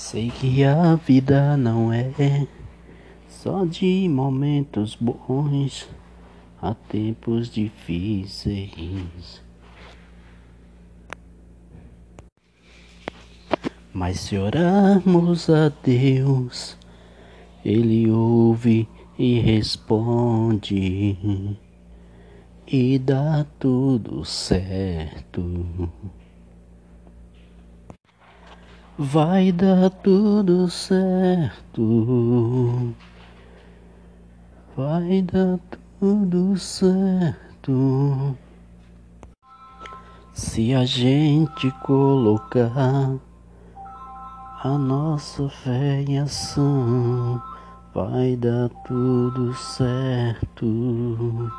Sei que a vida não é só de momentos bons, há tempos difíceis. Mas se orarmos a Deus, Ele ouve e responde, e dá tudo certo. Vai dar tudo certo. Vai dar tudo certo. Se a gente colocar a nossa fé em ação, vai dar tudo certo.